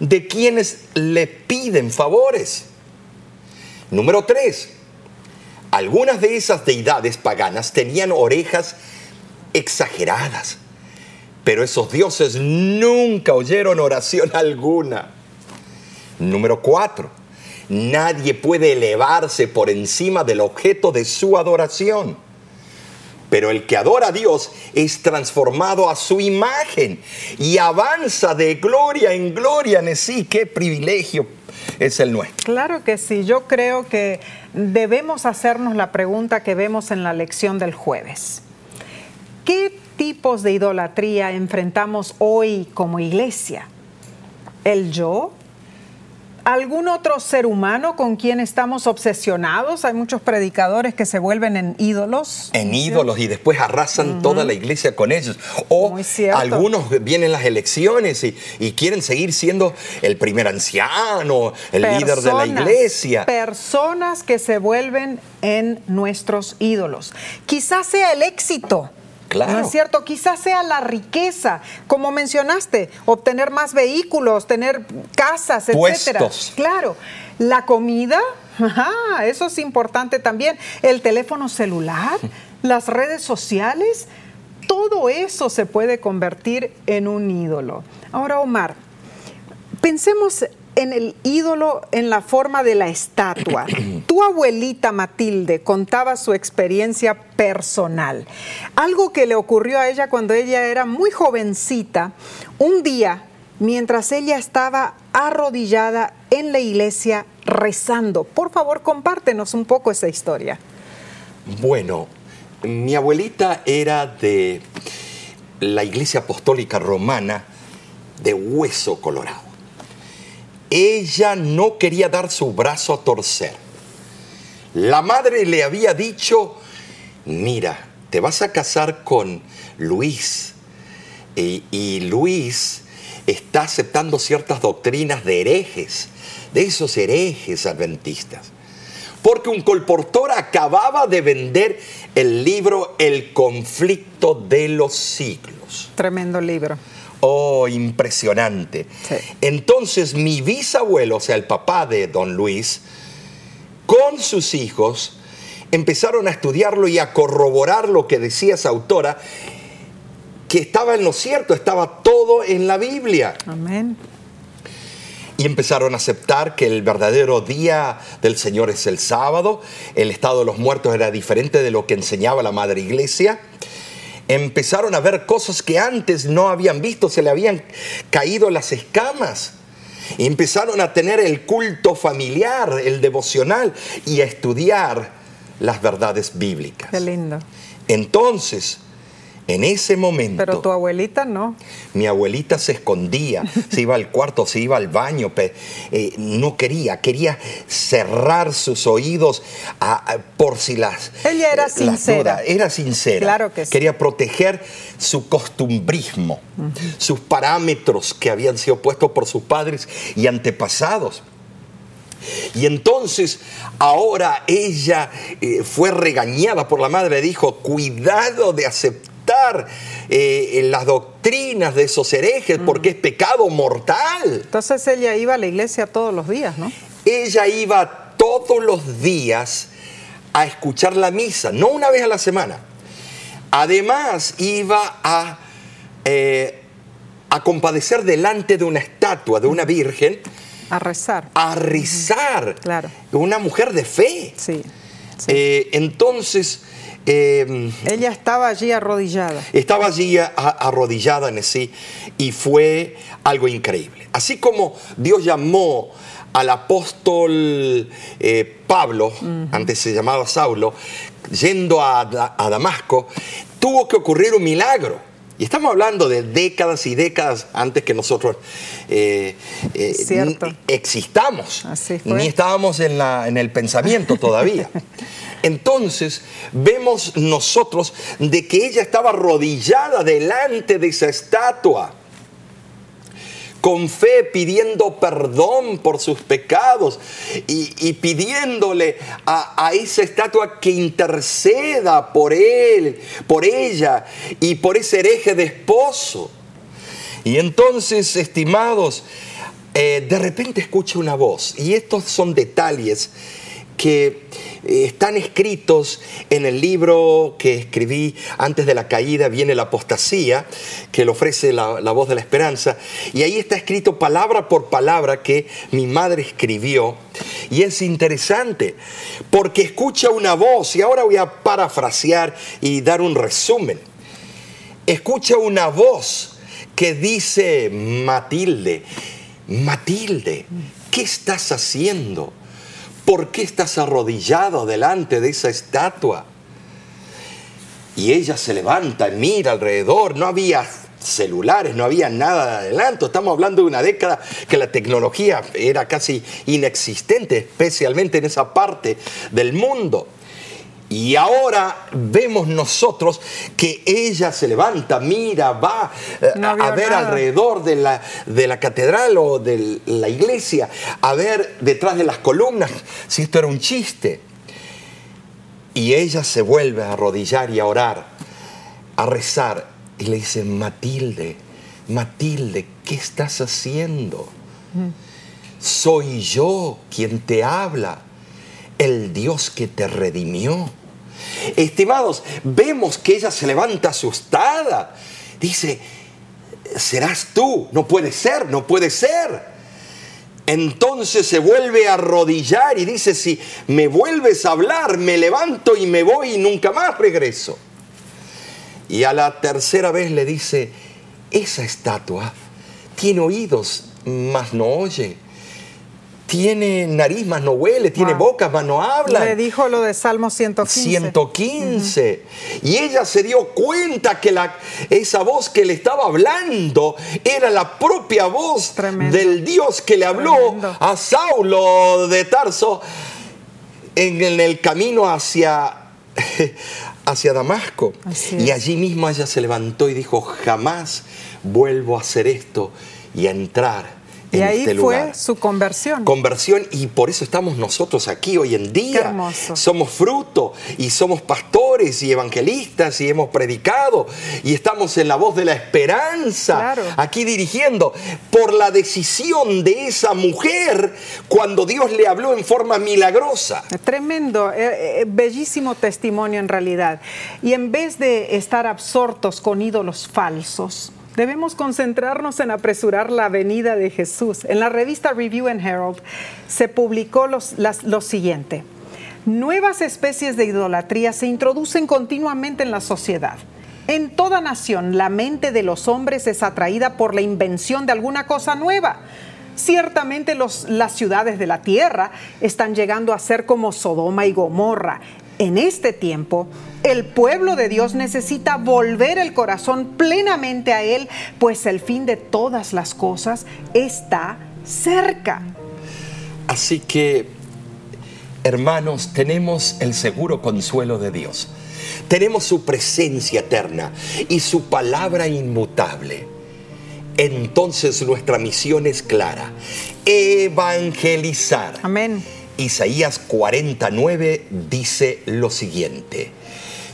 de quienes le piden favores. Número tres, algunas de esas deidades paganas tenían orejas exageradas, pero esos dioses nunca oyeron oración alguna. Número cuatro, nadie puede elevarse por encima del objeto de su adoración. Pero el que adora a Dios es transformado a su imagen y avanza de gloria en gloria en sí. Qué privilegio es el nuestro. Claro que sí, yo creo que debemos hacernos la pregunta que vemos en la lección del jueves. ¿Qué tipos de idolatría enfrentamos hoy como iglesia? ¿El yo? ¿Algún otro ser humano con quien estamos obsesionados? Hay muchos predicadores que se vuelven en ídolos. En ídolos y después arrasan toda la iglesia con ellos. O algunos vienen las elecciones y, quieren seguir siendo el primer anciano, el líder de la iglesia. Personas que se vuelven en nuestros ídolos. Quizás sea el éxito ¿No es cierto? Quizás sea la riqueza, como mencionaste, obtener más vehículos, tener casas, etcétera. Claro. La comida, eso es importante también. El teléfono celular, las redes sociales, todo eso se puede convertir en un ídolo. Ahora, Omar, pensemos en el ídolo en la forma de la estatua. tu abuelita Matilde contaba su experiencia personal. Algo que le ocurrió a ella cuando ella era muy jovencita, un día mientras ella estaba arrodillada en la iglesia rezando. Por favor, compártenos un poco esa historia. Bueno, mi abuelita era de la iglesia apostólica romana de Hueso Colorado ella no quería dar su brazo a torcer. La madre le había dicho, mira, te vas a casar con Luis. Y, Luis está aceptando ciertas doctrinas de herejes, de esos herejes adventistas. Porque un colportor acababa de vender el libro El conflicto de los siglos. Tremendo libro. Oh, impresionante. Entonces mi bisabuelo, o sea, el papá de don Luis, con sus hijos, empezaron a estudiarlo y a corroborar lo que decía esa autora, que estaba en lo cierto, estaba todo en la Biblia. Amén. Y empezaron a aceptar que el verdadero día del Señor es el sábado, el estado de los muertos era diferente de lo que enseñaba la Madre Iglesia empezaron a ver cosas que antes no habían visto, se le habían caído las escamas. empezaron a tener el culto familiar, el devocional y a estudiar las verdades bíblicas. Qué lindo. Entonces, en ese momento. Pero tu abuelita no. Mi abuelita se escondía, se iba al cuarto, se iba al baño, eh, no quería, quería cerrar sus oídos por si las. Ella era sincera. Era sincera. Claro que sí. Quería proteger su costumbrismo, sus parámetros que habían sido puestos por sus padres y antepasados. Y entonces ahora ella eh, fue regañada por la madre, dijo, cuidado de aceptar eh, las doctrinas de esos herejes porque es pecado mortal. Entonces ella iba a la iglesia todos los días, ¿no? Ella iba todos los días a escuchar la misa, no una vez a la semana, Además, iba a, eh, a compadecer delante de una estatua, de una virgen, A rezar. a rezar. Claro. Una mujer de fe. Sí. sí. Eh, entonces, eh, Ella estaba allí arrodillada. estaba allí a- arrodillada en sí y fue algo increíble. Así como Dios llamó al apóstol eh, Pablo, antes se llamaba Saulo, yendo a, Da- a Damasco, tuvo que ocurrir un milagro. Y estamos hablando de décadas y décadas antes que nosotros eh, eh, ni- existamos. Así fue. Ni estábamos en, la- en el pensamiento todavía. Entonces vemos nosotros de que ella estaba arrodillada delante de esa estatua, con fe pidiendo perdón por sus pecados y, pidiéndole a, esa estatua que interceda por él, por ella y por ese hereje de esposo. Y entonces, estimados, eh, de repente escucha una voz. Y estos son detalles que están escritos en el libro que escribí antes de la caída, viene la apostasía, que le ofrece la, voz de la esperanza. Y ahí está escrito palabra por palabra que mi madre escribió. Y es interesante, porque escucha una voz, y ahora voy a parafrasear y dar un resumen escucha una voz que dice, Matilde, Matilde, ¿qué estás haciendo? ¿Por qué estás arrodillado delante de esa estatua? Y ella se levanta y mira alrededor, no había celulares, no había nada de adelanto, estamos hablando de una década que la tecnología era casi inexistente, especialmente en esa parte del mundo. Y ahora vemos nosotros que ella se levanta, mira, va eh, No a, ver nada. alrededor de la, de la catedral o de la iglesia, a ver detrás de las columnas si esto era un chiste. Y ella se vuelve a arrodillar y a orar, a rezar. Y le dice, Matilde, Matilde, ¿qué estás haciendo? Soy yo quien te habla, el Dios que te redimió. Estimados, vemos que ella se levanta asustada. Dice, serás tú, no puede ser, no puede ser. Entonces se vuelve a arrodillar y dice, si me vuelves a hablar, me levanto y me voy y nunca más regreso. Y a la tercera vez le dice, esa estatua tiene oídos, mas no oye. Tiene nariz, mas no huele. Tiene Wow. boca, mas no habla. Le dijo lo de Salmo 115. 115. Y ella se dio cuenta que la, esa voz que le estaba hablando era la propia voz Tremendo. del Dios que le habló Tremendo. a Saulo de Tarso en, en el camino hacia, hacia Damasco. Y allí mismo ella se levantó y dijo, jamás vuelvo a hacer esto y a entrar en Y ahí este fue su conversión. conversión y por eso estamos nosotros aquí hoy en día. Qué hermoso. Somos fruto y somos pastores y evangelistas y hemos predicado y estamos en la voz de la esperanza Claro. aquí dirigiendo por la decisión de esa mujer cuando Dios le habló en forma milagrosa. Tremendo, eh, eh, bellísimo testimonio en realidad. Y en vez de estar absortos con ídolos falsos, debemos concentrarnos en apresurar la venida de Jesús. En la revista Review and Herald se publicó lo siguiente. Nuevas especies de idolatría se introducen continuamente en la sociedad. En toda nación, la mente de los hombres es atraída por la invención de alguna cosa nueva. Ciertamente las ciudades de la tierra están llegando a ser como Sodoma y Gomorra. En este tiempo, el pueblo de Dios necesita volver el corazón plenamente a Él, pues el fin de todas las cosas está cerca. Así que, hermanos, tenemos el seguro consuelo de Dios. Tenemos su presencia eterna y su palabra inmutable. Entonces nuestra misión es clara, evangelizar. Amén. Isaías 49 dice lo siguiente.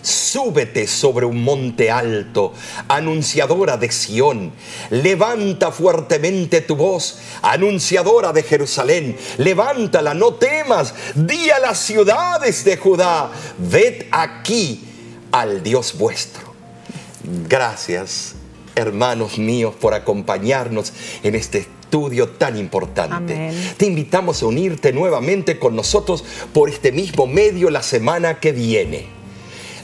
Súbete sobre un monte alto, anunciadora de Sión. Levanta fuertemente tu voz, anunciadora de Jerusalén. Levántala, no temas. Di a las ciudades de Judá, ved aquí, al Dios vuestro. Gracias, hermanos míos, por acompañarnos en este estudio tan importante. Amén. Te invitamos a unirte nuevamente con nosotros por este mismo medio la semana que viene.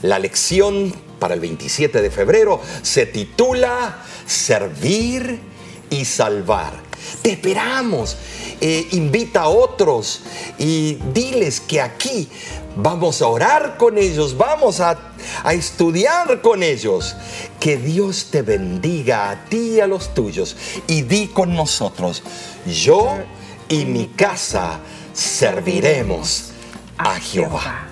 La lección para el 27 de febrero se titula Servir y Salvar. Te esperamos. Eh, invita a otros y diles que aquí vamos a orar con ellos, vamos a, a estudiar con ellos. Que Dios te bendiga a ti y a los tuyos. Y di con nosotros, yo y mi casa serviremos a Jehová.